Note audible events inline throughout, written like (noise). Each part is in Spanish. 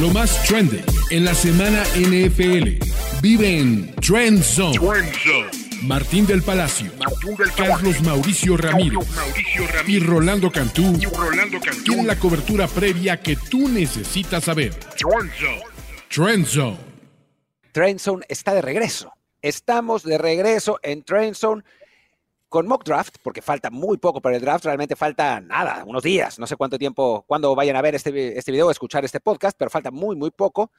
Lo más trending en la semana NFL. Vive en Trend Zone. Martín del Palacio, Carlos Mauricio Ramírez, y Rolando Cantú, tienen la cobertura previa que tú necesitas saber. Trend Zone. Trend Zone está de regreso. Estamos de regreso en Trend Zone con mock draft, porque falta muy poco para el draft, realmente falta nada, unos días, no sé cuánto tiempo, cuando vayan a ver este, este video o escuchar este podcast, pero falta muy, muy poco.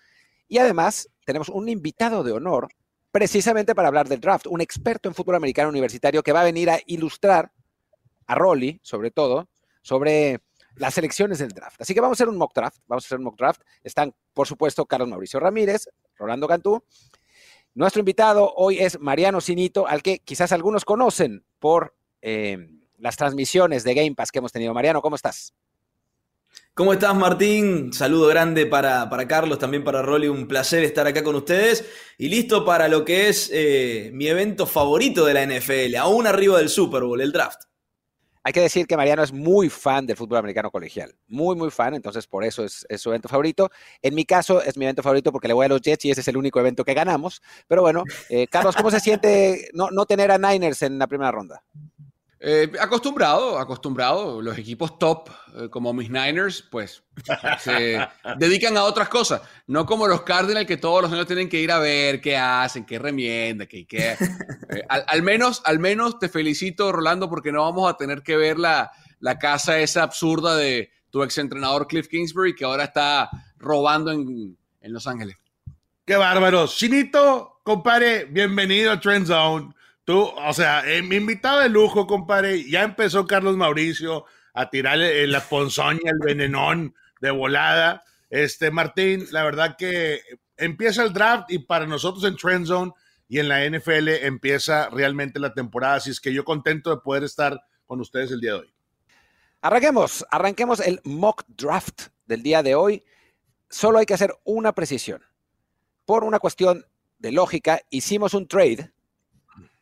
Y además tenemos un invitado de honor precisamente para hablar del draft, un experto en fútbol americano universitario que va a venir a ilustrar a Rolly, sobre todo, sobre las elecciones del draft. Así que vamos a hacer un mock draft, vamos a hacer un mock draft. Están, por supuesto, Carlos Mauricio Ramírez, Rolando Cantú. Nuestro invitado hoy es Mariano Sinito, al que quizás algunos conocen por eh, las transmisiones de Game Pass que hemos tenido. Mariano, ¿cómo estás? ¿Cómo estás, Martín? Saludo grande para, para, Carlos, también para Rolly. Un placer estar acá con ustedes. Y listo para lo que es eh, mi evento favorito de la NFL, aún arriba del Super Bowl, el draft. Hay que decir que Mariano es muy fan del fútbol americano colegial. Muy, muy fan. Entonces, por eso es, su evento favorito. En mi caso, es mi evento favorito porque le voy a los Jets y ese es el único evento que ganamos. Pero bueno, eh, Carlos, ¿cómo se siente no, no tener a Niners en la primera ronda? Eh, acostumbrado, acostumbrado. Los equipos top, eh, como mis Niners, pues se (laughs) dedican a otras cosas. No como los Cardinals, que todos los años tienen que ir a ver qué hacen, qué remienda, qué. qué (laughs) eh, al, menos, al menos te felicito, Rolando, porque no vamos a tener que ver la, la casa esa absurda de tu exentrenador Cliff Kingsbury, que ahora está robando en, en Los Ángeles. Qué bárbaro. Chinito, compadre, bienvenido a Trend Zone. Tú, o sea, eh, mi invitado de lujo, compadre, ya empezó Carlos Mauricio a tirarle la ponzoña, el venenón de volada. Este, Martín, la verdad que empieza el draft y para nosotros en Trend Zone y en la NFL empieza realmente la temporada. Así es que yo contento de poder estar con ustedes el día de hoy. Arranquemos, arranquemos el mock draft del día de hoy. Solo hay que hacer una precisión. Por una cuestión de lógica, hicimos un trade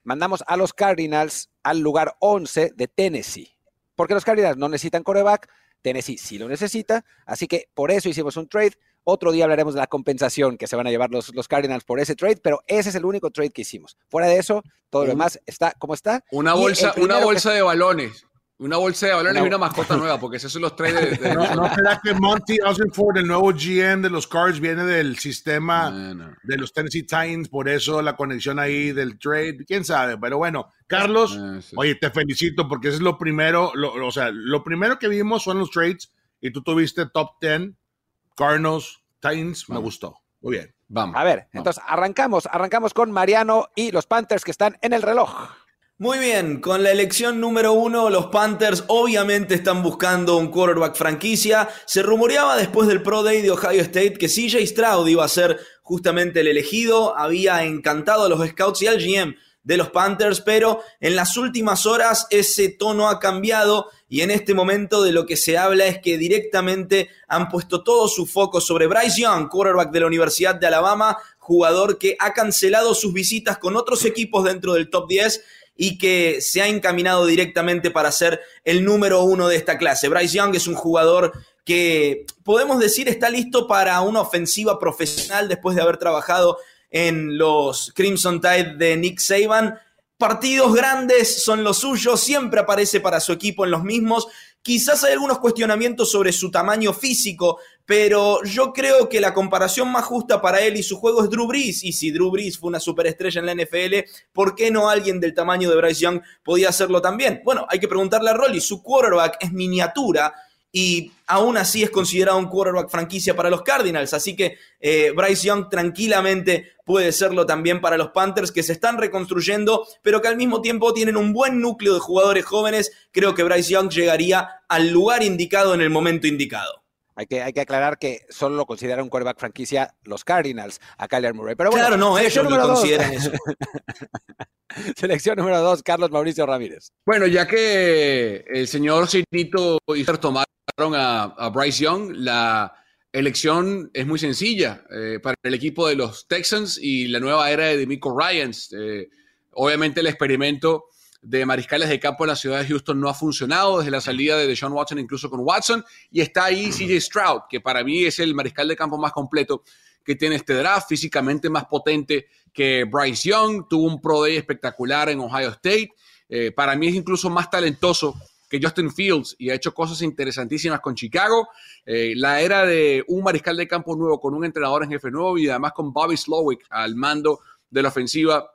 mandamos a los Cardinals al lugar 11 de Tennessee. Porque los Cardinals no necesitan coreback, Tennessee sí lo necesita, así que por eso hicimos un trade. Otro día hablaremos de la compensación que se van a llevar los, los Cardinals por ese trade, pero ese es el único trade que hicimos. Fuera de eso, todo lo demás está como está. Una bolsa, una bolsa de balones. Una bolsa de balones y una mascota nueva, porque esos son los tres de. No, será que Monty Ford, el nuevo GM de los Cards, viene del sistema de los Tennessee Titans, por eso la conexión ahí del trade, quién sabe. Pero bueno, Carlos, ah, oye, te felicito porque eso es lo primero, o sea, lo primero que vimos son los trades y tú tuviste top 10, Cardinals, Titans, me gustó. Muy bien. Vamos. A ver, entonces arrancamos, arrancamos con Mariano y los Panthers que están en el reloj. Muy bien, con la elección número uno, los Panthers obviamente están buscando un quarterback franquicia. Se rumoreaba después del Pro Day de Ohio State que CJ Stroud iba a ser justamente el elegido. Había encantado a los scouts y al GM de los Panthers, pero en las últimas horas ese tono ha cambiado y en este momento de lo que se habla es que directamente han puesto todo su foco sobre Bryce Young, quarterback de la Universidad de Alabama, jugador que ha cancelado sus visitas con otros equipos dentro del top 10 y que se ha encaminado directamente para ser el número uno de esta clase. Bryce Young es un jugador que podemos decir está listo para una ofensiva profesional después de haber trabajado en los Crimson Tide de Nick Saban. Partidos grandes son los suyos, siempre aparece para su equipo en los mismos. Quizás hay algunos cuestionamientos sobre su tamaño físico, pero yo creo que la comparación más justa para él y su juego es Drew Brees. Y si Drew Brees fue una superestrella en la NFL, ¿por qué no alguien del tamaño de Bryce Young podía hacerlo también? Bueno, hay que preguntarle a Rolly. Su quarterback es miniatura y aún así es considerado un quarterback franquicia para los Cardinals. Así que eh, Bryce Young tranquilamente puede serlo también para los Panthers que se están reconstruyendo, pero que al mismo tiempo tienen un buen núcleo de jugadores jóvenes. Creo que Bryce Young llegaría al lugar indicado en el momento indicado. Hay que, hay que aclarar que solo lo consideran un quarterback franquicia los Cardinals a Kyler Murray. Pero claro, no, ellos lo consideran eso. (laughs) Selección número dos, Carlos Mauricio Ramírez. Bueno, ya que el señor Citito y tomaron a, Bryce Young, la elección es muy sencilla eh, para el equipo de los Texans y la nueva era de Demico Ryans. Eh, obviamente el experimento de mariscales de campo en la ciudad de Houston no ha funcionado desde la salida de Deshaun Watson, incluso con Watson. Y está ahí CJ Stroud, que para mí es el mariscal de campo más completo que tiene este draft, físicamente más potente que Bryce Young, tuvo un Pro Day espectacular en Ohio State. Eh, para mí es incluso más talentoso Justin Fields y ha hecho cosas interesantísimas con Chicago. Eh, la era de un mariscal de campo nuevo con un entrenador en jefe nuevo y además con Bobby Slowick al mando de la ofensiva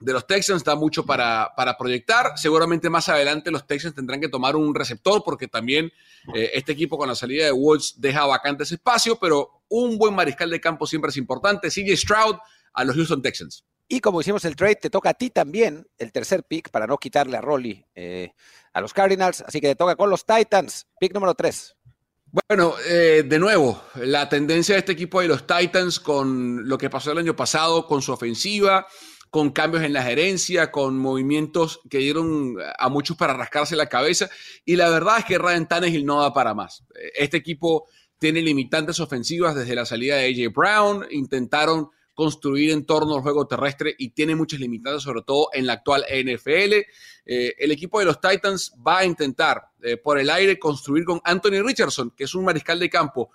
de los Texans da mucho para, para, proyectar. Seguramente más adelante los Texans tendrán que tomar un receptor porque también eh, este equipo con la salida de Woods deja vacante ese espacio, pero un buen mariscal de campo siempre es importante. CJ Stroud a los Houston Texans. Y como hicimos el trade, te toca a ti también el tercer pick para no quitarle a Rolly eh, a los Cardinals. Así que toca con los Titans, pick número 3. Bueno, eh, de nuevo, la tendencia de este equipo de los Titans con lo que pasó el año pasado, con su ofensiva, con cambios en la gerencia, con movimientos que dieron a muchos para rascarse la cabeza. Y la verdad es que Ryan Tannehill no da para más. Este equipo tiene limitantes ofensivas desde la salida de AJ Brown. Intentaron construir en torno al juego terrestre y tiene muchas limitantes, sobre todo en la actual NFL. Eh, el equipo de los Titans va a intentar eh, por el aire construir con Anthony Richardson, que es un mariscal de campo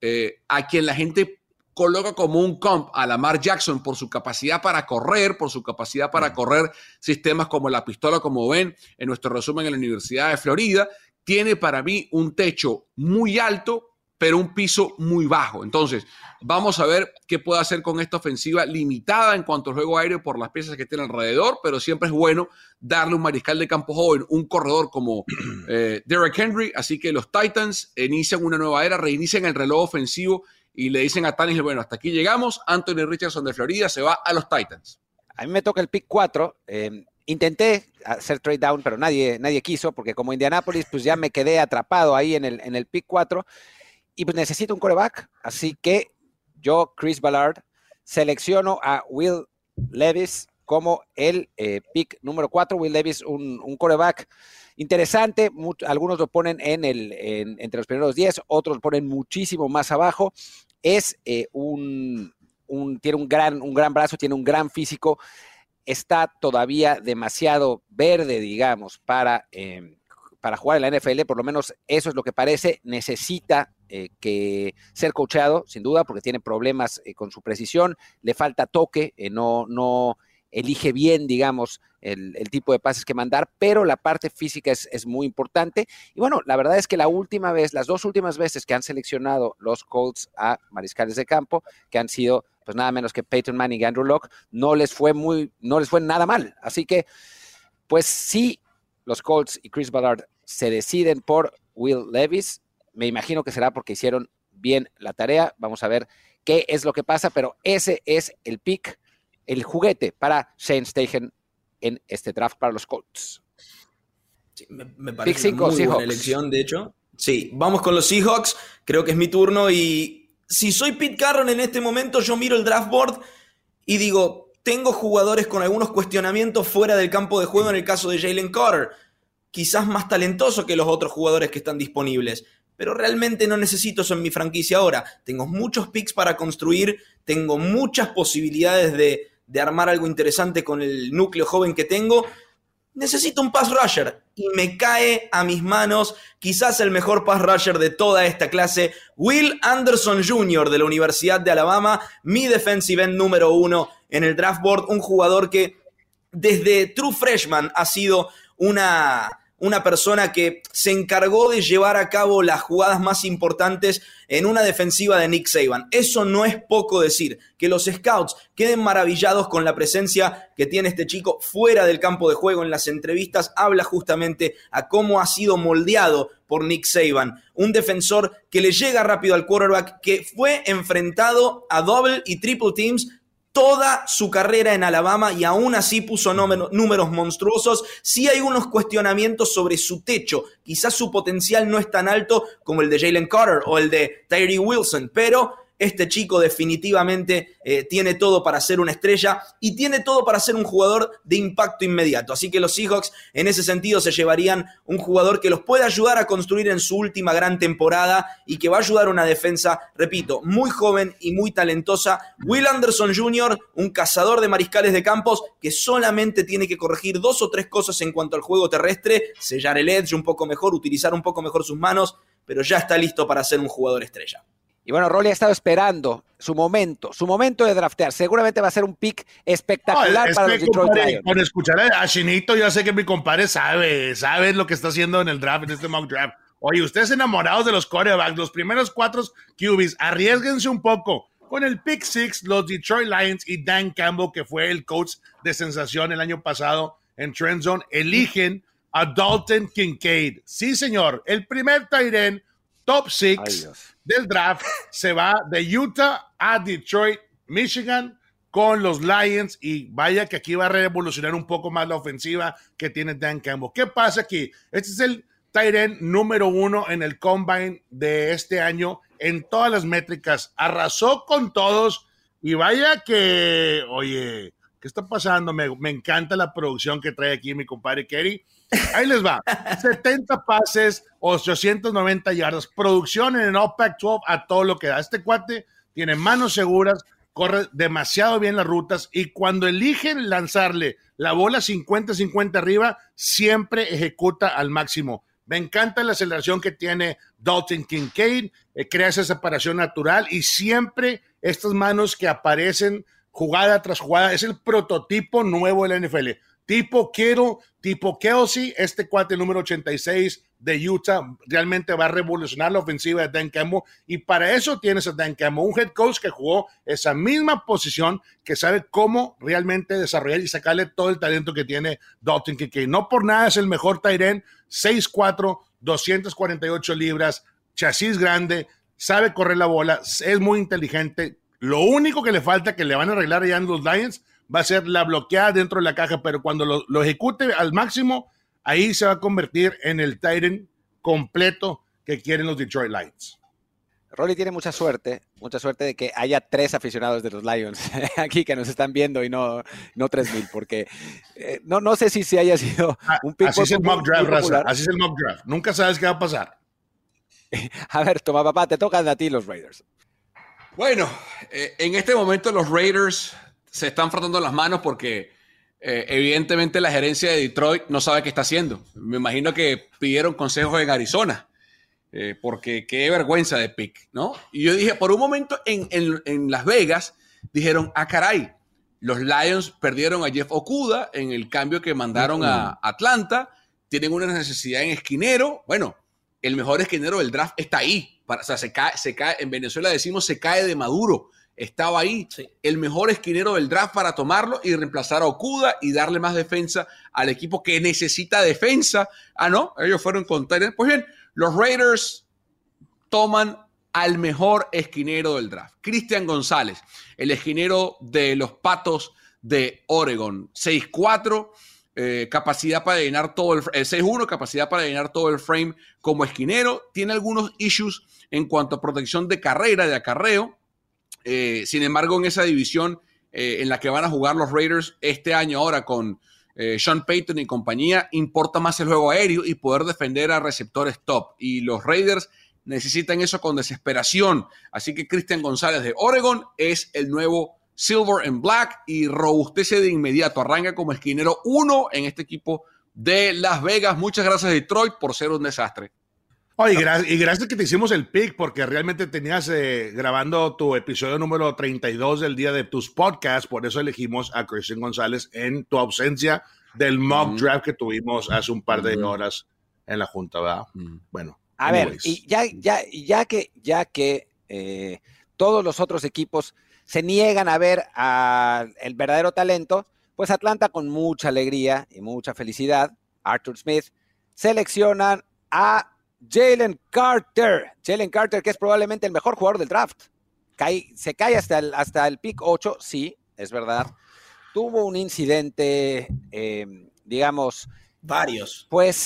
eh, a quien la gente coloca como un comp a Lamar Jackson por su capacidad para correr, por su capacidad para correr sistemas como la pistola, como ven en nuestro resumen en la Universidad de Florida, tiene para mí un techo muy alto pero un piso muy bajo. Entonces, vamos a ver qué puede hacer con esta ofensiva limitada en cuanto al juego aéreo por las piezas que tiene alrededor, pero siempre es bueno darle un mariscal de campo joven, un corredor como (clears throat) eh, Derek Henry. Así que los Titans inician una nueva era, reinician el reloj ofensivo y le dicen a Tanis, bueno, hasta aquí llegamos. Anthony Richardson de Florida se va a los Titans. A mí me toca el pick 4. Eh, intenté hacer trade down, pero nadie, nadie quiso, porque como Indianapolis, pues ya me quedé atrapado ahí en el, en el pick 4 y pues necesito un coreback. Así que yo, Chris Ballard, selecciono a Will Levis como el eh, pick número 4. Will Levis, un, un coreback interesante. algunos lo ponen en el, entre los primeros 10, otros lo ponen muchísimo más abajo. Es eh, un, tiene un gran, un gran brazo, tiene un gran físico. Está todavía demasiado verde, digamos, para, eh, para jugar en la NFL. Por lo menos eso es lo que parece. Necesita eh, que ser coachado, sin duda, porque tiene problemas eh, con su precisión, le falta toque, eh, no, no elige bien, digamos, el, tipo de pases que mandar, pero la parte física es, muy importante. Y bueno, la verdad es que la última vez, las dos últimas veces que han seleccionado los Colts a mariscales de campo, que han sido pues nada menos que Peyton Manning y Andrew Locke, no les fue muy, no les fue nada mal. Así que, pues sí, los Colts y Chris Ballard se deciden por Will Levis, me imagino que será porque hicieron bien la tarea. Vamos a ver qué es lo que pasa, pero ese es el pick, el juguete para Shane Steichen en este draft para los Colts. me, parece una muy buena elección, de hecho. Sí, vamos con los Seahawks. Creo que es mi turno y si soy Pete Carroll en este momento, yo miro el draft board y digo, tengo jugadores con algunos cuestionamientos fuera del campo de juego en el caso de Jalen Carter, quizás más talentoso que los otros jugadores que están disponibles pero realmente no necesito eso en mi franquicia ahora. Tengo muchos picks para construir, tengo muchas posibilidades de, armar algo interesante con el núcleo joven que tengo. Necesito un pass rusher y me cae a mis manos quizás el mejor pass rusher de toda esta clase, Will Anderson Jr. de la Universidad de Alabama, mi defensive end número uno en el draft board, un jugador que desde True Freshman ha sido una una persona que se encargó de llevar a cabo las jugadas más importantes en una defensiva de Nick Saban. Eso no es poco decir. Que los scouts queden maravillados con la presencia que tiene este chico fuera del campo de juego en las entrevistas, habla justamente a cómo ha sido moldeado por Nick Saban. Un defensor que le llega rápido al quarterback, que fue enfrentado a double y triple teams toda su carrera en Alabama y aún así puso números monstruosos. Sí hay unos cuestionamientos sobre su techo. Quizás su potencial no es tan alto como el de Jalen Carter o el de Tyree Wilson, pero Este chico definitivamente eh, tiene todo para ser una estrella y tiene todo para ser un jugador de impacto inmediato. Así que los Seahawks en ese sentido se llevarían un jugador que los puede ayudar a construir en su última gran temporada y que va a ayudar a una defensa, repito, muy joven y muy talentosa. Will Anderson Jr., un cazador de mariscales de campos que solamente tiene que corregir dos o tres cosas en cuanto al juego terrestre, sellar el edge un poco mejor, utilizar un poco mejor sus manos, pero ya está listo para ser un jugador estrella. Y bueno, Rolly ha estado esperando su momento, su momento de draftear. Seguramente va a ser un pick espectacular para los Detroit Lions. Por escuchar a Chinito, yo sé que mi compadre sabe, sabe lo que está haciendo en el draft, en este mock draft. Oye, ustedes enamorados de los corebacks, los primeros cuatro QBs, arriesguense un poco. Con el pick six, los Detroit Lions y Dan Campbell, que fue el coach de sensación el año pasado en Trend Zone, eligen a Dalton Kincaid. Sí, señor, el primer Tyren top six del draft se va de Utah a Detroit, Michigan con los Lions y vaya que aquí va a revolucionar un poco más la ofensiva que tiene Dan Campbell. ¿Qué pasa aquí? Este es el Tyren número uno en el combine de este año en todas las métricas. Arrasó con todos y vaya que, oye, ¿qué está pasando? Me, me encanta la producción que trae aquí mi compadre Kerry. Ahí les va. 70 pases, 890 yardas. Producción en el OPEC 12 a todo lo que da. Este cuate tiene manos seguras, corre demasiado bien las rutas y cuando eligen lanzarle la bola 50-50 arriba, siempre ejecuta al máximo. Me encanta la aceleración que tiene Dalton Kincaid, eh, crea esa separación natural y siempre estas manos que aparecen jugada tras jugada, es el prototipo nuevo de la NFL tipo Kittle, tipo Kelsey, este cuate número 86 de Utah realmente va a revolucionar la ofensiva de Dan Campbell y para eso tienes a Dan Campbell, un head coach que jugó esa misma posición, que sabe cómo realmente desarrollar y sacarle todo el talento que tiene Dalton que No por nada es el mejor Tyren, 6'4", 248 libras, chasis grande, sabe correr la bola, es muy inteligente. Lo único que le falta que le van a arreglar allá en los Lions va a ser la bloqueada dentro de la caja, pero cuando lo, ejecute al máximo, ahí se va a convertir en el Titan completo que quieren los Detroit Lions. Rolly tiene mucha suerte, mucha suerte de que haya tres aficionados de los Lions (laughs) aquí que nos están viendo y no, no 3.000, porque eh, no, no sé si, si haya sido ah, un pick Así es el mock draft, Raza, así es el mock draft. Nunca sabes qué va a pasar. (laughs) A ver, toma papá, te tocan a ti los Raiders. Bueno, eh, en este momento los Raiders se están frotando las manos porque eh, evidentemente la gerencia de Detroit no sabe qué está haciendo. Me imagino que pidieron consejos en Arizona, eh, porque qué vergüenza de pick, ¿no? Y yo dije, por un momento en, Las Vegas, dijeron, ah, caray, los Lions perdieron a Jeff Okuda en el cambio que mandaron a Atlanta, tienen una necesidad en esquinero, bueno, el mejor esquinero del draft está ahí, o sea, se cae, se cae, en Venezuela decimos se cae de maduro estaba ahí el mejor esquinero del draft para tomarlo y reemplazar a Okuda y darle más defensa al equipo que necesita defensa. Ah, no, ellos fueron con Pues bien, los Raiders toman al mejor esquinero del draft, Cristian González, el esquinero de los Patos de Oregon, 6'4". Eh, capacidad para llenar todo el 6-1, capacidad para llenar todo el frame como esquinero. Tiene algunos issues en cuanto a protección de carrera, de acarreo, eh, sin embargo, en esa división eh, en la que van a jugar los Raiders este año ahora con eh, Sean Payton y compañía, importa más el juego aéreo y poder defender a receptores top. Y los Raiders necesitan eso con desesperación. Así que Cristian González de Oregon es el nuevo Silver and Black y robustece de inmediato. Arranca como esquinero uno en este equipo de Las Vegas. Muchas gracias Detroit por ser un desastre. Oh, y, gracias que te hicimos el pick, porque realmente tenías eh, grabando tu episodio número 32 del día de tus podcasts, por eso elegimos a Christian González en tu ausencia del mock draft que tuvimos hace un par de horas en la Junta, ¿verdad? Bueno. A ver, y ya, ya, ya que, ya que eh, todos los otros equipos se niegan a ver al verdadero talento, pues Atlanta con mucha alegría y mucha felicidad, Arthur Smith, seleccionan a Jalen Carter. Jalen Carter, que es probablemente el mejor jugador del draft. se cae hasta el, hasta el pick 8, sí, es verdad. Tuvo un incidente, em, digamos, Varios. Pues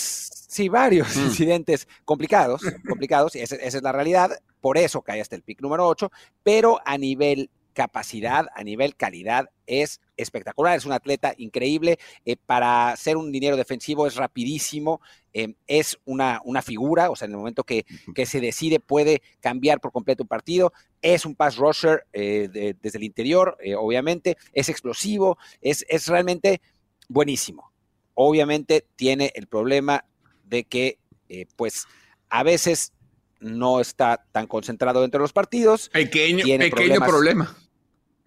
sí, varios mm. incidentes complicados, complicados, y esa, es la realidad. Por eso cae hasta el pick número 8, pero a nivel capacidad, a nivel calidad, es espectacular. Es un atleta increíble. Eh, para ser un dinero defensivo es rapidísimo, eh, es una, una, figura, o sea, en el momento que, que, se decide puede cambiar por completo un partido. Es un pass rusher eh, desde el interior, obviamente. Es explosivo, es, es realmente buenísimo. Obviamente tiene el problema de que, pues, a veces no está tan concentrado dentro de los partidos. Pequeño, pequeño problema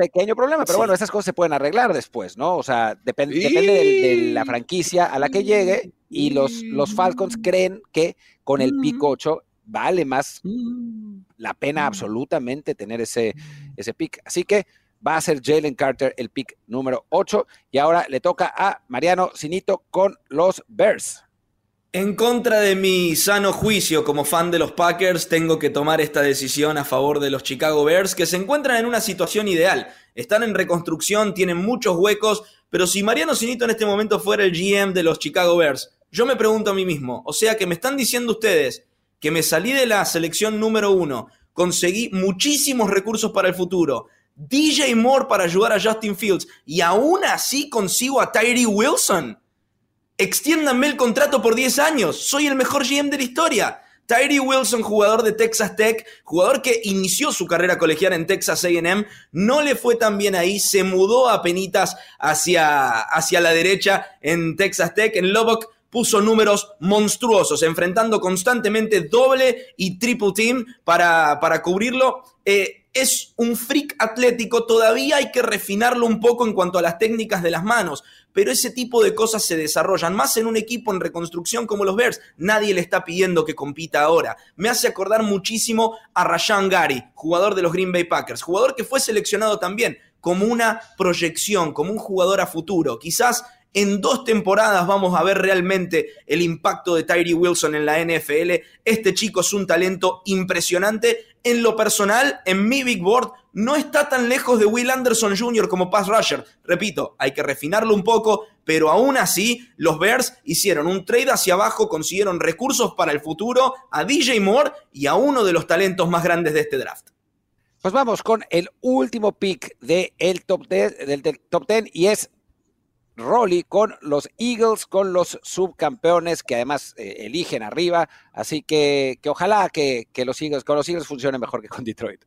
pequeño problema, pero bueno, esas cosas se pueden arreglar después, ¿no? O sea, depende de, la franquicia a la que llegue y los, los Falcons creen que con el pick 8 vale más la pena absolutamente tener ese, ese pick. Así que va a ser Jalen Carter el pick número 8 y ahora le toca a Mariano Sinito con los Bears. En contra de mi sano juicio como fan de los Packers, tengo que tomar esta decisión a favor de los Chicago Bears, que se encuentran en una situación ideal. Están en reconstrucción, tienen muchos huecos, pero si Mariano Sinito en este momento fuera el GM de los Chicago Bears, yo me pregunto a mí mismo, o sea que me están diciendo ustedes que me salí de la selección número uno, conseguí muchísimos recursos para el futuro, DJ Moore para ayudar a Justin Fields, y aún así consigo a Tyree Wilson Extiéndanme el contrato por 10 años. Soy el mejor GM de la historia. Tyree Wilson, jugador de Texas Tech, jugador que inició su carrera colegial en Texas AM, no le fue tan bien ahí, se mudó a penitas hacia, hacia la derecha en Texas Tech, en Lubbock, puso números monstruosos, enfrentando constantemente doble y triple team para, para cubrirlo. Eh, es un freak atlético, todavía hay que refinarlo un poco en cuanto a las técnicas de las manos, pero ese tipo de cosas se desarrollan más en un equipo en reconstrucción como los Bears. Nadie le está pidiendo que compita ahora. Me hace acordar muchísimo a Rashan Gary, jugador de los Green Bay Packers, jugador que fue seleccionado también como una proyección, como un jugador a futuro. Quizás en dos temporadas vamos a ver realmente el impacto de Tyree Wilson en la NFL. Este chico es un talento impresionante. En lo personal, en mi big board, no está tan lejos de Will Anderson Jr. como pass rusher. Repito, hay que refinarlo un poco, pero aún así, los Bears hicieron un trade hacia abajo, consiguieron recursos para el futuro a DJ Moore y a uno de los talentos más grandes de este draft. Pues vamos con el último pick del, del top 10 y es Rolly con los Eagles, con los subcampeones que además eh, eligen arriba. Así que, que ojalá que, los Eagles, con los Eagles funcione mejor que con Detroit.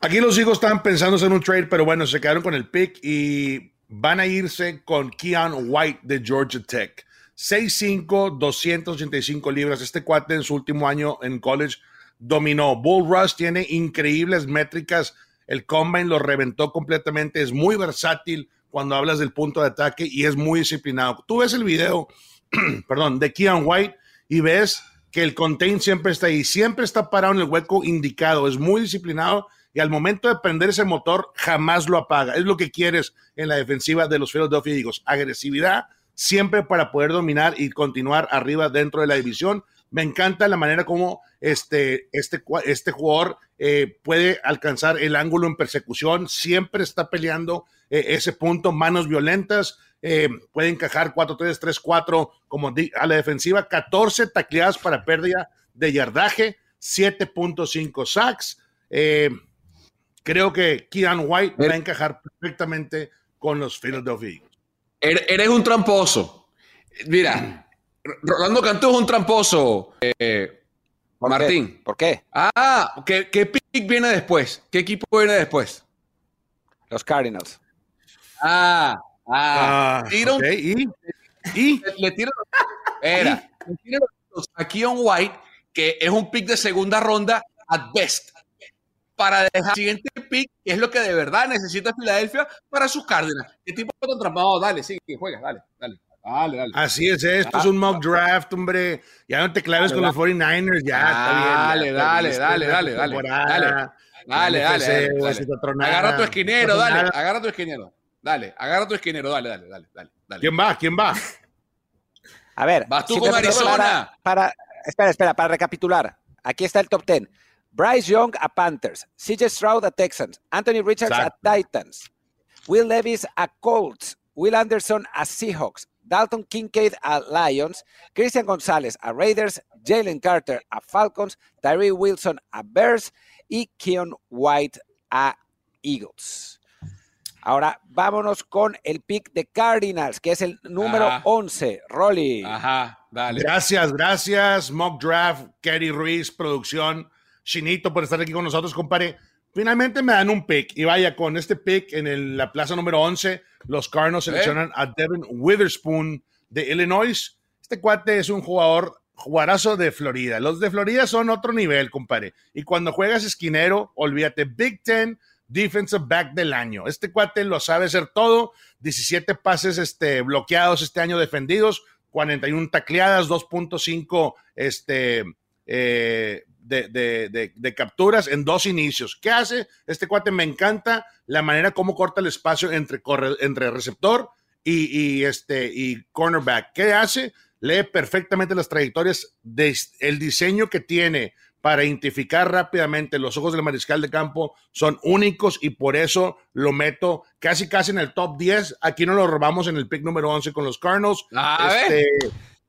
Aquí los Eagles estaban pensando en un trade, pero bueno, se quedaron con el pick y van a irse con Keon White de Georgia Tech. 6'5, 285 libras. Este cuate en su último año en college dominó. Bull Rush tiene increíbles métricas. El combine lo reventó completamente. Es muy versátil cuando hablas del punto de ataque y es muy disciplinado. Tú ves el video, (clears throat) perdón, de Keon White y ves que el contain siempre está ahí, siempre está parado en el hueco indicado, es muy disciplinado y al momento de prender ese motor jamás lo apaga. Es lo que quieres en la defensiva de los Philadelphia Eagles, agresividad siempre para poder dominar y continuar arriba dentro de la división. Me encanta la manera como este, este, este jugador eh, puede alcanzar el ángulo en persecución, siempre está peleando eh, ese punto, manos violentas, eh, puede encajar 4-3, 3-4 como a la defensiva, 14 tacleadas para pérdida de yardaje, 7.5 sacks. creo que Keon White va a encajar perfectamente con los Philadelphia Eagles. Eres un tramposo. Mira, Rolando Cantú es un tramposo. Eh, Martín. ¿Por qué? Ah, ¿qué, ¿qué pick viene después? ¿Qué equipo viene después? Los Cardinals. Ah, ah. ah ¿Y? ¿Y? Le, tiro, era, le tiro a Keon White, que es un pick de segunda ronda at best, para dejar el siguiente pick, que es lo que de verdad necesita Filadelfia para sus Cardinals. ¿Qué tipo de trampa? dale, sí, juega, dale, dale. Dale, dale. Así es, esto es un mock draft, hombre. Ya no te claves con los 49ers, ya está bien. Dale, dale, dale, dale, dale. Dale, dale, Agarra tu esquinero, dale, agarra tu esquinero. Dale, agarra tu esquinero, dale, dale, dale, dale. ¿Quién va? ¿Quién va? A ver. Vas tú con Arizona. Para, espera, espera, para recapitular. Aquí está el top 10. Bryce Young a Panthers, CJ Stroud a Texans, Anthony Richards a Titans, Will Levis a Colts, Will Anderson a Seahawks, Dalton Kincaid a Lions, Christian González a Raiders, Jalen Carter a Falcons, Tyree Wilson a Bears y Keon White a Eagles. Ahora vámonos con el pick de Cardinals, que es el número 11. Rolly. Ajá, dale. Gracias, gracias. Mock Draft, Kerry Ruiz, producción. Chinito por estar aquí con nosotros, compadre. Finalmente me dan un pick y vaya, con este pick en la plaza número 11, los Cardinals ¿Eh? seleccionan a Devin Witherspoon de Illinois. Este cuate es un jugador jugadorazo de Florida. Los de Florida son otro nivel, compadre. Y cuando juegas esquinero, olvídate, Big Ten Defensive Back del año. Este cuate lo sabe hacer todo. 17 pases este, bloqueados este año defendidos, 41 tacleadas, 2.5 este, eh, de, capturas en dos inicios. ¿Qué hace? Este cuate me encanta la manera como corta el espacio entre, entre receptor y, este, y cornerback. ¿Qué hace? Lee perfectamente las trayectorias, de, el diseño que tiene para identificar rápidamente los ojos del mariscal de campo son únicos y por eso lo meto casi casi en el top 10. Aquí no lo robamos en el pick número 11 con los Cardinals. Este,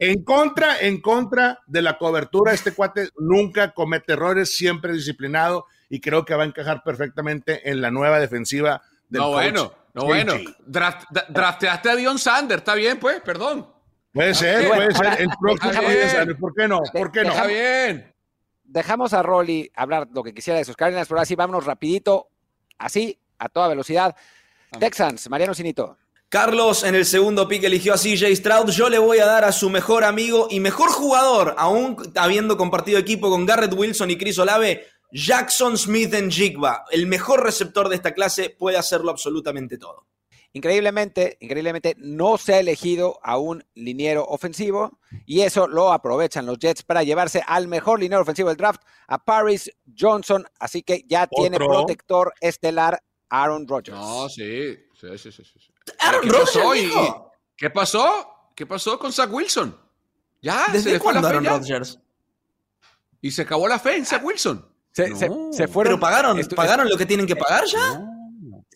en contra, en contra de la cobertura, este cuate nunca comete errores, siempre disciplinado y creo que va a encajar perfectamente en la nueva defensiva del No, bueno, no, bueno. drafteaste a Dion Sander, está bien, pues, perdón. Puede ser, puede ser. El próximo ¿Por qué no? ¿Por qué no? Está bien. Dejamos a Rolly hablar lo que quisiera de sus Cardinals, pero ahora sí vámonos rapidito, así, a toda velocidad. Texans, Mariano Sinito. Carlos en el segundo pick eligió a CJ Stroud. Yo le voy a dar a su mejor amigo y mejor jugador, aún habiendo compartido equipo con Garrett Wilson y Chris Olave, Jackson Smith en Jigba. El mejor receptor de esta clase puede hacerlo absolutamente todo. Increíblemente, increíblemente no se ha elegido a un liniero ofensivo y eso lo aprovechan los Jets para llevarse al mejor liniero ofensivo del draft, a Paris Johnson. Así que ya tiene protector estelar Aaron Rodgers. No, sí, sí, sí, sí. Aaron Rodgers. ¿Qué pasó? ¿Qué pasó con Zach Wilson? Ya, ¿Desde se cuándo Aaron Rodgers? Y se acabó la fe en Zach Wilson. Se, se, fueron. ¿Pero pagaron, ¿pagaron lo que tienen que pagar ya?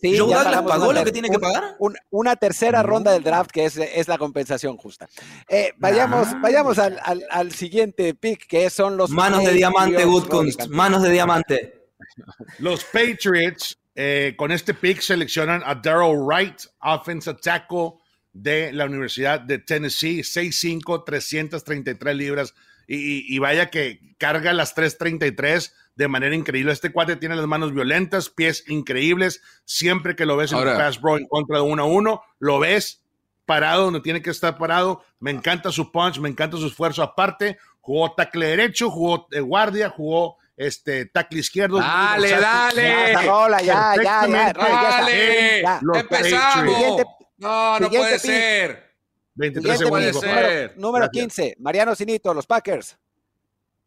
Sí, ¿Joe Douglas pagó lo que tiene que pagar? una tercera ronda del draft que es, es la compensación justa. Eh, vayamos ah. vayamos al, al, siguiente pick que son los... Manos de diamante, Woodkunst. Manos de diamante. (laughs) Los Patriots eh, con este pick seleccionan a Daryl Wright, offensive tackle de la Universidad de Tennessee, 6'5", 333 libras. Y, y, vaya que carga las 333 de manera increíble. Este cuate tiene las manos violentas, pies increíbles. Siempre que lo ves en el pass bro en contra de uno a uno, lo ves parado donde tiene que estar parado. Me encanta su punch, me encanta su esfuerzo. Aparte, jugó tackle derecho, jugó de guardia, jugó este tackle izquierdo. Dale, dale. Ya, ya, ya, ya, dale. Empezamos. no, no puede ser. 23 segundos. Número, número 15, Mariano Sinito, los Packers.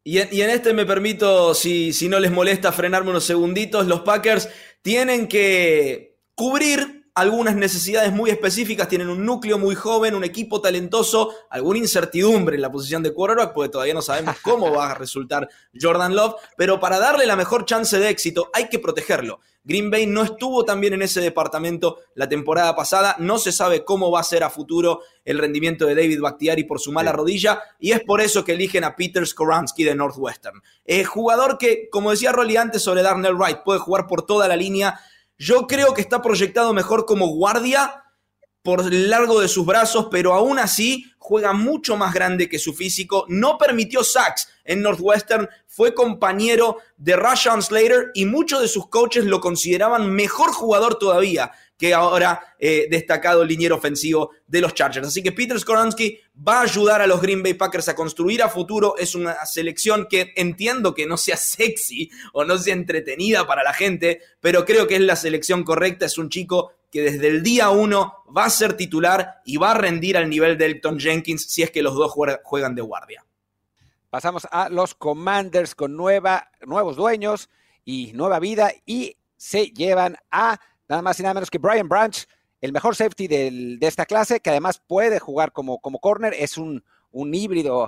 Y en, este me permito, si, si no les molesta, frenarme unos segunditos. Los Packers tienen que cubrir algunas necesidades muy específicas, tienen un núcleo muy joven, un equipo talentoso, alguna incertidumbre en la posición de quarterback, porque todavía no sabemos (laughs) cómo va a resultar Jordan Love, pero para darle la mejor chance de éxito hay que protegerlo. Green Bay no estuvo también en ese departamento la temporada pasada, no se sabe cómo va a ser a futuro el rendimiento de David Bakhtiari por su mala rodilla, y es por eso que eligen a Peter Skoransky de Northwestern. Es jugador que, como decía Rolly antes sobre Darnell Wright, puede jugar por toda la línea, yo creo que está proyectado mejor como guardia por el largo de sus brazos, pero aún así juega mucho más grande que su físico. No permitió sacks en Northwestern, fue compañero de Rashawn Slater y muchos de sus coaches lo consideraban mejor jugador todavía que ahora eh, destacado liniero ofensivo de los Chargers. Así que Peter Skoransky va a ayudar a los Green Bay Packers a construir a futuro. Es una selección que entiendo que no sea (laughs) sexy o no sea entretenida para la gente, pero creo que es la selección correcta. Es un chico que desde el día uno va a ser titular y va a rendir al nivel de Elton Jenkins si es que los dos juegan de guardia. Pasamos a los Commanders con nueva, nuevos dueños y nueva vida y se llevan a nada más y nada menos que Brian Branch, el mejor safety de esta clase, que además puede jugar como, como corner, es un, híbrido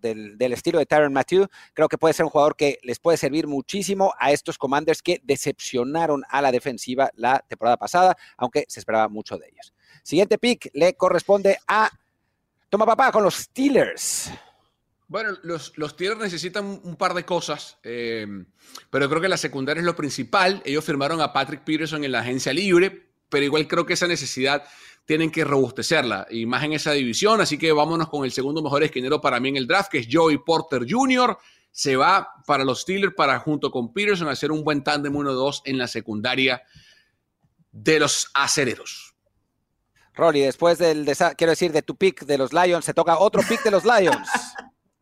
del, estilo de Tyron Matthew. Creo que puede ser un jugador que les puede servir muchísimo a estos commanders que decepcionaron a la defensiva la temporada pasada, aunque se esperaba mucho de ellos. Siguiente pick le corresponde a Toma papá con los Steelers. Bueno, los, los Steelers necesitan un par de cosas, eh, pero creo que la secundaria es lo principal. Ellos firmaron a Patrick Peterson en la agencia libre, pero igual creo que esa necesidad tienen que robustecerla y más en esa división. Así que vámonos con el segundo mejor esquinero para mí en el draft, que es Joey Porter Jr. Se va para los Steelers para junto con Peterson hacer un buen tándem 1-2 en la secundaria de los acereros. Rolly, después del, quiero decir, de tu pick de los Lions, se toca otro pick de los Lions. (laughs)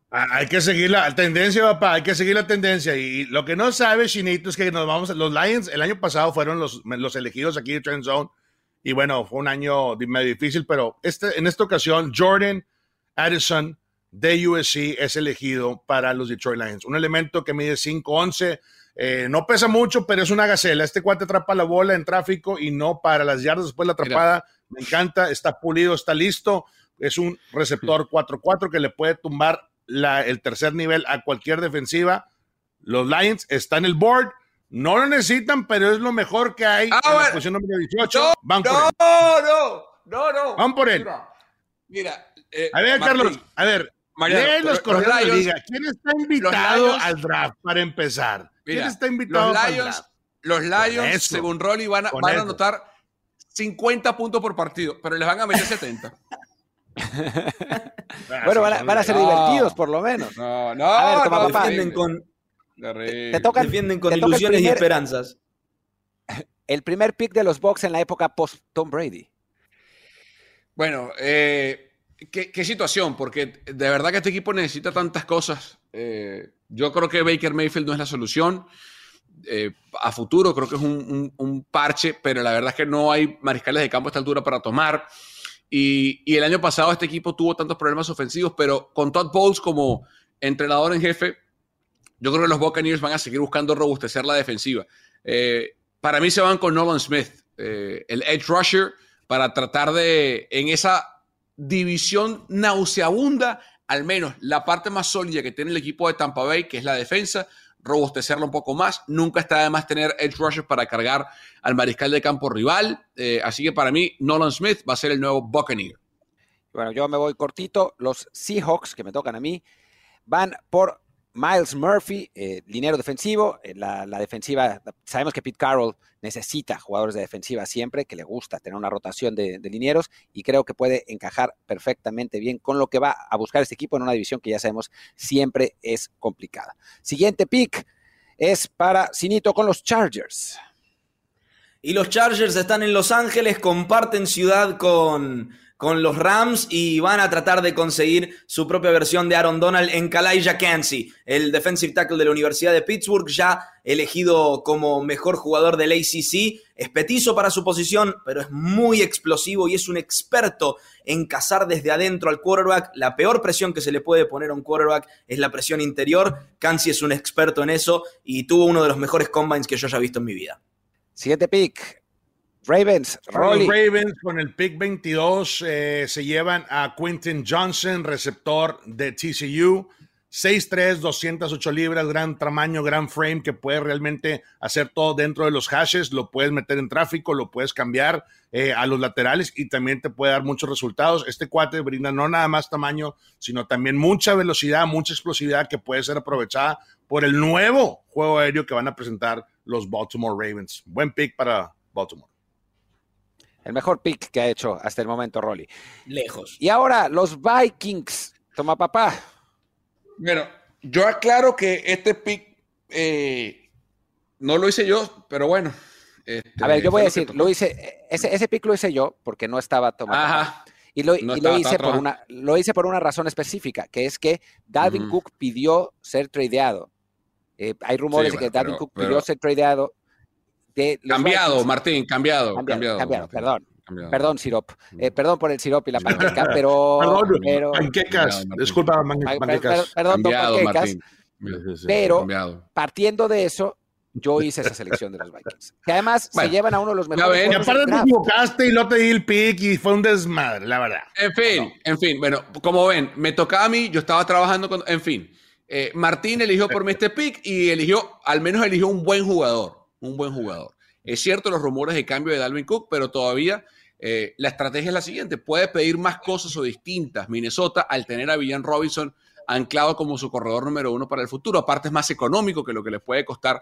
Hay que seguir la tendencia, papá, hay que seguir la tendencia. Y lo que no sabe, Chinito, es que nos vamos, los Lions el año pasado fueron los, los elegidos aquí de Trend Zone. Y bueno, fue un año medio difícil, pero este, en esta ocasión, Jordan Addison de USC es elegido para los Detroit Lions. Un elemento que mide 5'11, eh, no pesa mucho, pero es una gacela. Este cuate atrapa la bola en tráfico y no para las yardas después de la atrapada. Me encanta, está pulido, está listo. Es un receptor 4-4 que le puede tumbar el tercer nivel a cualquier defensiva. Los Lions están en el board. No lo necesitan, pero es lo mejor que hay ah, en la posición número 18. No, Van por no, él. no, no, no. Van por él. Mira, eh, a ver, Martín, Carlos, a ver, Mariano, los correos de Lions- liga. ¿Quién está invitado Lions- al draft para empezar? ¿Quién Mira, está invitado los Lions, draft? los Lions eso. según Rolly, van a, van a anotar 50 puntos por partido, pero les van a meter 70. (laughs) Bueno, van a, van a ser No. divertidos, por lo menos. No, no, A ver, toma, no, papá. Defienden con. Te toca- defienden con te ilusiones y primer- esperanzas. (laughs) El primer pick de los Bucks en la época post-Tom Brady. Bueno, eh, ¿qué, qué situación, porque de verdad que este equipo necesita tantas cosas. Eh, yo creo que Baker Mayfield no es la solución. Eh, a futuro creo que es un, un- un parche, pero la verdad es que no hay mariscales de campo a esta altura para tomar. Y, el año pasado este equipo tuvo tantos problemas ofensivos, pero con Todd Bowles como entrenador en jefe, yo creo que los Buccaneers van a seguir buscando robustecer la defensiva. Eh, para mí se van con Nolan Smith, eh, el edge rusher, para tratar de, en esa división nauseabunda, al menos la parte más sólida que tiene el equipo de Tampa Bay, que es la defensa, robustecerla un poco más. Nunca está de más tener edge rushers para cargar al mariscal de campo rival. Eh, así que para mí, Nolan Smith va a ser el nuevo Buccaneer. Bueno, yo me voy cortito. Los Seahawks, que me tocan a mí, van por Miles Murphy, eh, linero defensivo. Eh, la, la defensiva, sabemos que Pete Carroll necesita jugadores de defensiva siempre, que le gusta tener una rotación de, de linieros y creo que puede encajar perfectamente bien con lo que va a buscar este equipo en una división que ya sabemos siempre es complicada. Siguiente pick es para Sinito con los Chargers. Y los Chargers están en Los Ángeles, comparten ciudad con, con los Rams y van a tratar de conseguir su propia versión de Aaron Donald en Kalijah Kancey, el defensive tackle de la Universidad de Pittsburgh, ya elegido como mejor jugador del ACC. Es petizo para su posición, pero es muy explosivo y es un experto en cazar desde adentro al quarterback. La peor presión que se le puede poner a un quarterback es la presión interior. Kancey es un experto en eso y tuvo uno de los mejores combines que yo haya visto en mi vida. Siguiente pick. Ravens, Los Rolly. Ravens con el pick 22 eh, se llevan a Quentin Johnson, receptor de TCU. 6'3, 208 libras, gran tamaño, gran frame que puede realmente hacer todo dentro de los hashes. Lo puedes meter en tráfico, lo puedes cambiar eh, a los laterales y también te puede dar muchos resultados. Este cuate brinda no nada más tamaño, sino también mucha velocidad, mucha explosividad que puede ser aprovechada por el nuevo juego aéreo que van a presentar los Baltimore Ravens. Buen pick para Baltimore. El mejor pick que ha hecho hasta el momento, Rolly. Lejos. Y ahora, los Vikings. Toma papá. Bueno, yo aclaro que este pick eh, no lo hice yo, pero bueno. este, A ver, yo voy a decir, lo hice, ese, ese pick lo hice yo porque no estaba tomando. Ajá. Y lo, No y lo hice por una, lo hice por una razón específica, que es que Dalvin. Cook pidió ser tradeado. Eh, hay rumores Sí, de que Dalvin pero- Cook pero- pidió ser tradeado. De los Cambiado, Vikings. Martín, cambiado. Cambiado, Cambiado, cambiado, Martín, perdón. cambiado. Perdón, Sirop. Eh, perdón por el Sirop y la panqueca, pero. Perdón, pero, panquecas. Martín. Disculpa, panquecas. per- perdón, don Cambiado, Panquecas, Martín. pero Cambiado. partiendo de eso, yo hice esa selección de los Vikings. Que además Bueno, se llevan a uno de los mejores. ven, Y aparte te equivocaste y lo te di el pick y fue un desmadre, la verdad. En fin, en fin, bueno, como ven, me tocaba a mí, yo estaba trabajando con, en fin, eh, Martín eligió por mí este pick y eligió, al menos eligió un buen jugador, un buen jugador. Es cierto los rumores de cambio de Dalvin Cook, pero todavía Eh, la estrategia es la siguiente, puede pedir más cosas o distintas Minnesota al tener a Villan Robinson anclado como su corredor número uno para el futuro. Aparte es más económico que lo que les puede costar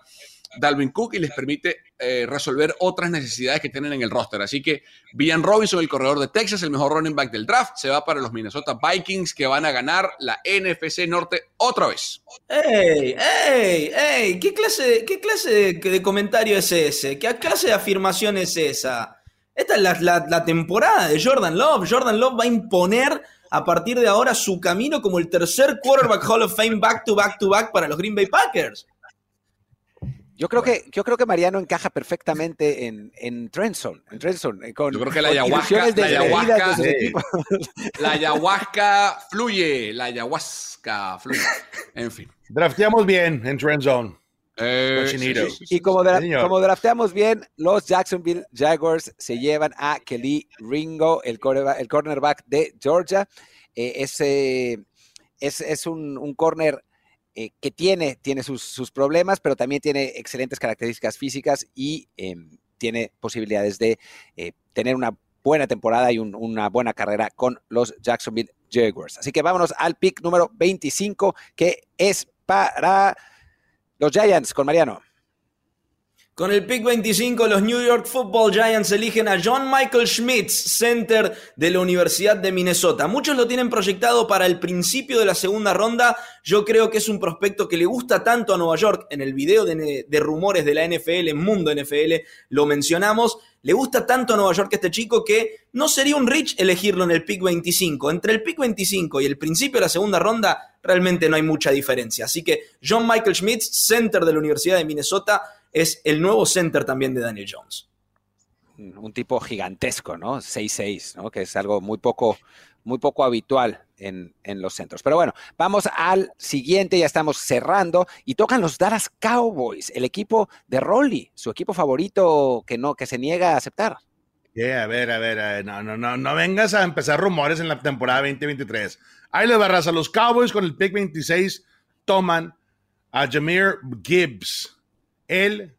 Dalvin Cook y les permite eh, resolver otras necesidades que tienen en el roster. Así que Villan Robinson, el corredor de Texas, el mejor running back del draft, se va para los Minnesota Vikings que van a ganar la NFC Norte otra vez. ¡Ey! ¡Ey! ¡Ey! ¿Qué clase, qué clase de, comentario es ese? ¿Qué clase de afirmación es esa? Esta es la temporada de Jordan Love. Jordan Love va a imponer a partir de ahora su camino como el tercer quarterback Hall of Fame back to back to back para los Green Bay Packers. Yo creo, que, yo creo que Mariano encaja perfectamente en, en Trenson, en Trenson, eh, con, yo creo que la ayahuasca, la ayahuasca, (laughs) la ayahuasca fluye, la ayahuasca fluye. En fin. Drafteamos bien en Trendzone. Eh, y como, como, drafteamos bien, los Jacksonville Jaguars se llevan a Kelly Ringo, el, el cornerback de Georgia. Eh, ese es, es un, un corner eh, que tiene, tiene sus, problemas, pero también tiene excelentes características físicas y em, tiene posibilidades de eh, tener una buena temporada y una buena carrera con los Jacksonville Jaguars. Así que vámonos al pick número 25, que es para los Giants con Mariano. Con el pick 25, los New York Football Giants eligen a John Michael Schmitz, center de la Universidad de Minnesota. Muchos lo tienen proyectado para el principio de la segunda ronda. Yo creo que es un prospecto que le gusta tanto a Nueva York. En el video de, rumores de la NFL, Mundo NFL, lo mencionamos. Le gusta tanto a Nueva York este chico que no sería un rich elegirlo en el pick 25. Entre el pick 25 y el principio de la segunda ronda, realmente no hay mucha diferencia. Así que John Michael Schmitz, center de la Universidad de Minnesota, es el nuevo center también de Daniel Jones. Un tipo gigantesco, ¿no? 6'6, ¿no? Que es algo muy poco, muy poco habitual en, los centros. Pero bueno, vamos al siguiente, ya estamos cerrando y tocan los Dallas Cowboys, el equipo de Rolly, su equipo favorito que no, que se niega a aceptar. Yeah, a ver, a ver, no, no, no, no vengas a empezar rumores en la temporada 2023. Ahí le barras a los Cowboys con el pick 26 toman a Jameer Gibbs el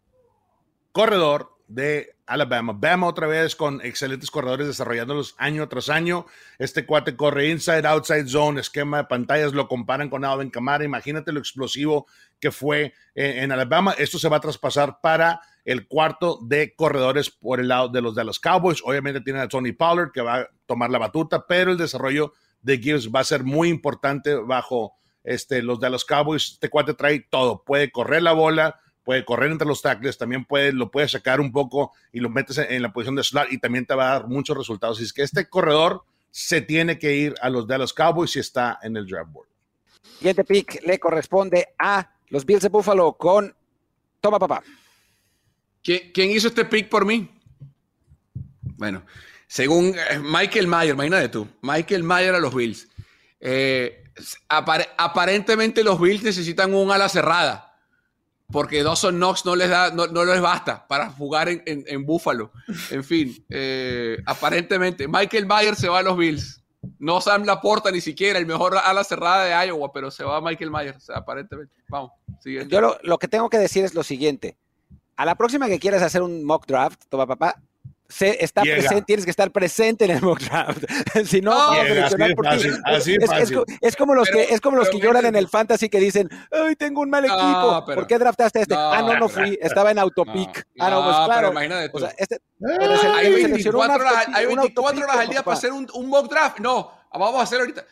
corredor de Alabama. Bama otra vez con excelentes corredores desarrollándolos año tras año. Este cuate corre inside, outside zone, esquema de pantallas, lo comparan con Alvin Kamara. Imagínate lo explosivo que fue eh, en, Alabama. Esto se va a traspasar para el cuarto de corredores por el lado de los de los Cowboys. Obviamente tienen a Tony Pollard que va a tomar la batuta, pero el desarrollo de Gibbs va a ser muy importante bajo este, los de los Cowboys. Este cuate trae todo, puede correr la bola, puede correr entre los tackles, también puede, lo puede sacar un poco y lo metes en la posición de slot y también te va a dar muchos resultados. Y es que este corredor se tiene que ir a los Dallas Cowboys si está en el draft board. Siguiente pick le corresponde a los Bills de Buffalo con Toma Papá. ¿Quién, hizo este pick por mí? Bueno, según eh, Michael Mayer, imagínate tú, Michael Mayer a los Bills. Eh, aparentemente los Bills necesitan un ala cerrada porque Dawson Knox no les da, no, les basta para jugar en, en, Buffalo. En fin, eh, aparentemente, Michael Myers se va a los Bills. No Sam Laporta ni siquiera, el mejor ala cerrada de Iowa, pero se va Michael Myers, aparentemente. Vamos, siguiente. Yo lo, lo, que tengo que decir es lo siguiente. A la próxima que quieras hacer un mock draft, toma papá, está presente, tienes que estar presente en el mock draft. (laughs) si no, vamos a seleccionar por ti. es, como los que, es como los que lloran en el fantasy que dicen, ay, tengo un mal equipo. ¿Por qué draftaste a este? ah, no, no fui, estaba en autopic. ah, no, pues claro. O sea, este, hay 24 horas, hay 24 horas al día para hacer un, un, mock draft. No, vamos a hacer ahorita.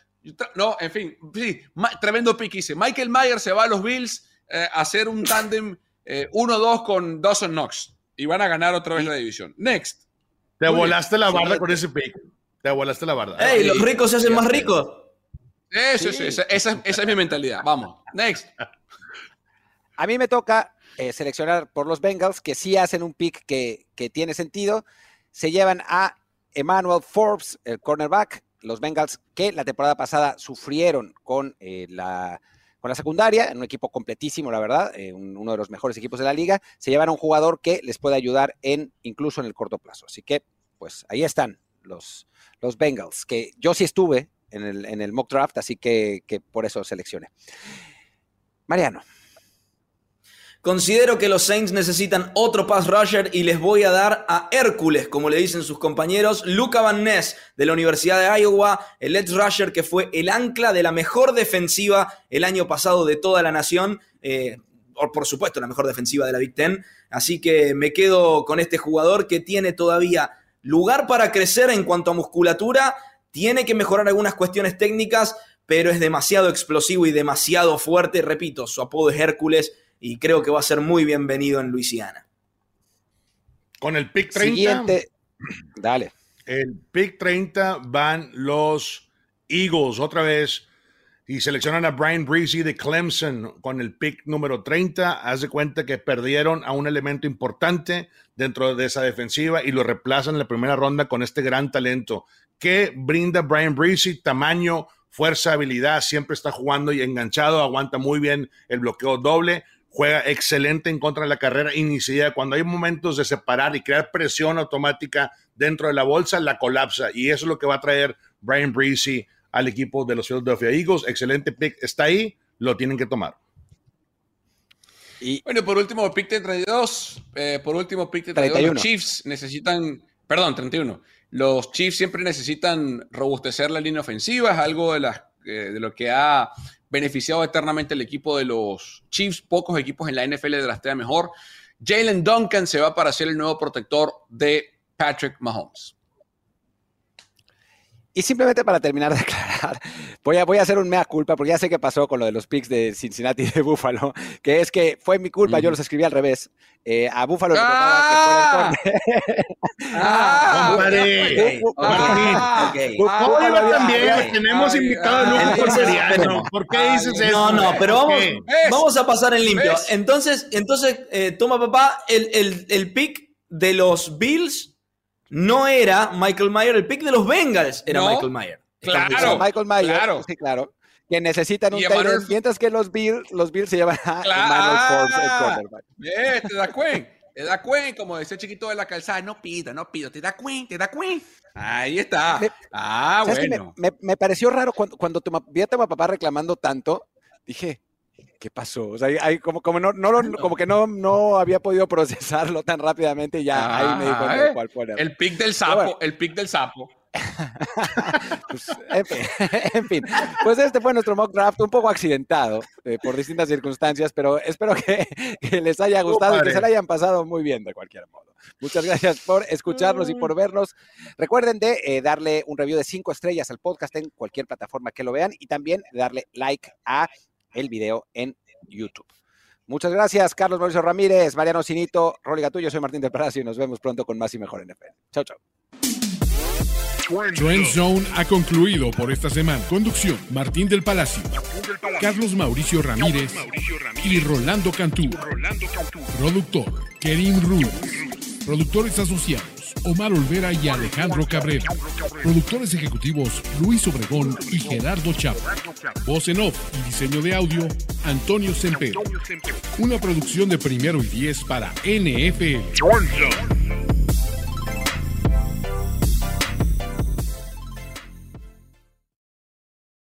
No, en fin, sí, tremendo pick hice. Michael Myers se va a los Bills eh, a hacer un tándem 1-2 eh, con Dawson Knox y van a ganar otra vez la división. Next. Te volaste la barda con ese pick. Te volaste la barda. ¡Ey! Los ricos se hacen más ricos. Eso, sí. esa, es mi mentalidad. Vamos, next. (laughs) A mí me toca eh, seleccionar por los Bengals, que sí hacen un pick que, tiene sentido. Se llevan a Emmanuel Forbes, el cornerback. Los Bengals que la temporada pasada sufrieron con eh, la con la secundaria, en un equipo completísimo, la verdad, eh, uno de los mejores equipos de la liga, se llevan a un jugador que les puede ayudar en incluso en el corto plazo. Así que, pues ahí están los, los Bengals, que yo sí estuve en el, en el mock draft, así que, que por eso seleccioné. Mariano. Considero que los Saints necesitan otro pass rusher y les voy a dar a Hércules, como le dicen sus compañeros, Luca Van Ness de la Universidad de Iowa, el edge rusher que fue el ancla de la mejor defensiva el año pasado de toda la nación. Eh, por supuesto, la mejor defensiva de la Big Ten. Así que me quedo con este jugador que tiene todavía lugar para crecer en cuanto a musculatura, tiene que mejorar algunas cuestiones técnicas, pero es demasiado explosivo y demasiado fuerte. Repito, su apodo es Hércules y creo que va a ser muy bienvenido en Luisiana. Con el pick 30. Siguiente. Dale. El pick 30 van los Eagles otra vez y seleccionan a Brian Breezy de Clemson con el pick número 30. Haz de cuenta que perdieron a un elemento importante dentro de esa defensiva y lo reemplazan en la primera ronda con este gran talento que brinda Brian Breezy, tamaño, fuerza, habilidad, siempre está jugando y enganchado, aguanta muy bien el bloqueo doble, juega excelente en contra de la carrera inicial. Cuando hay momentos de separar y crear presión automática dentro de la bolsa, la colapsa. Y eso es lo que va a traer Brian Breezy al equipo de los Philadelphia Eagles. Excelente pick, está ahí, lo tienen que tomar. Y bueno, por último, pick de 32. Eh, por último, pick de 32. Los Chiefs necesitan, perdón, 31. Los Chiefs siempre necesitan robustecer la línea ofensiva, es algo de, las, eh, de lo que ha beneficiado eternamente el equipo de los Chiefs. Pocos equipos en la NFL de la estrella mejor. Jalen Duncan se va para ser el nuevo protector de Patrick Mahomes. Y simplemente para terminar de (laughs) aclarar, voy a, voy a hacer un mea culpa, porque ya sé qué pasó con lo de los picks de Cincinnati y de (laughs) Buffalo, que es que fue mi culpa, yo los escribí al revés. Eh, a Buffalo ¡Ah! le tocaba que fuera el ¡Ah! ¡Ah! también, tenemos invitado a Lujo Corsariano. ¿Por qué dices eso? No, no, pero vamos, vamos a pasar en limpio. Entonces, entonces eh, toma papá el, el, el pick de los Bills no era Michael Mayer, el pick de los Bengals era Michael Mayer. Claro, Michael Mayer, claro. sí, claro. Que necesitan un Taylor, mientras que los Bills, los Bills se llevan a Emmanuel Forbes, el. Eh, te da cuenta, te da cuenta, como ese chiquito de la calzada, no pida, no pido, te da cuenta, te da cuenta. Ahí está. ah, bueno. Me, me, pareció raro cuando, cuando tu, vi a tu papá reclamando tanto, dije, ¿qué pasó? O sea, hay, como, como, no, no como que no, no había podido procesarlo tan rápidamente y ya ahí me di cuenta de cuál fue. El pic del sapo, el pic del sapo. (laughs) pues, (laughs) en, fin, pues este fue nuestro mock draft, un poco accidentado eh, por distintas circunstancias, pero espero que, (laughs) les haya gustado y que se la hayan pasado muy bien de cualquier modo. Muchas gracias por escucharnos y por vernos. Recuerden de eh, darle un review de cinco estrellas al podcast en cualquier plataforma que lo vean y también darle like a el video en YouTube. Muchas gracias, Carlos Mauricio Ramírez, Mariano Cinito, Rolly Gatullo, soy Martín del Palacio y nos vemos pronto con más y mejor NFL. Chao, chao. Trend Zone ha concluido por esta semana. Conducción: Martín del Palacio, Carlos Mauricio Ramírez, y Rolando Cantú. Productor: Kerim Ruz. Productores asociados: Omar Olvera y Alejandro Cabrera. Productores ejecutivos Luis Obregón y Gerardo Chapa. Voz en off y diseño de audio Antonio Semper. Una producción de primero y diez para NFL.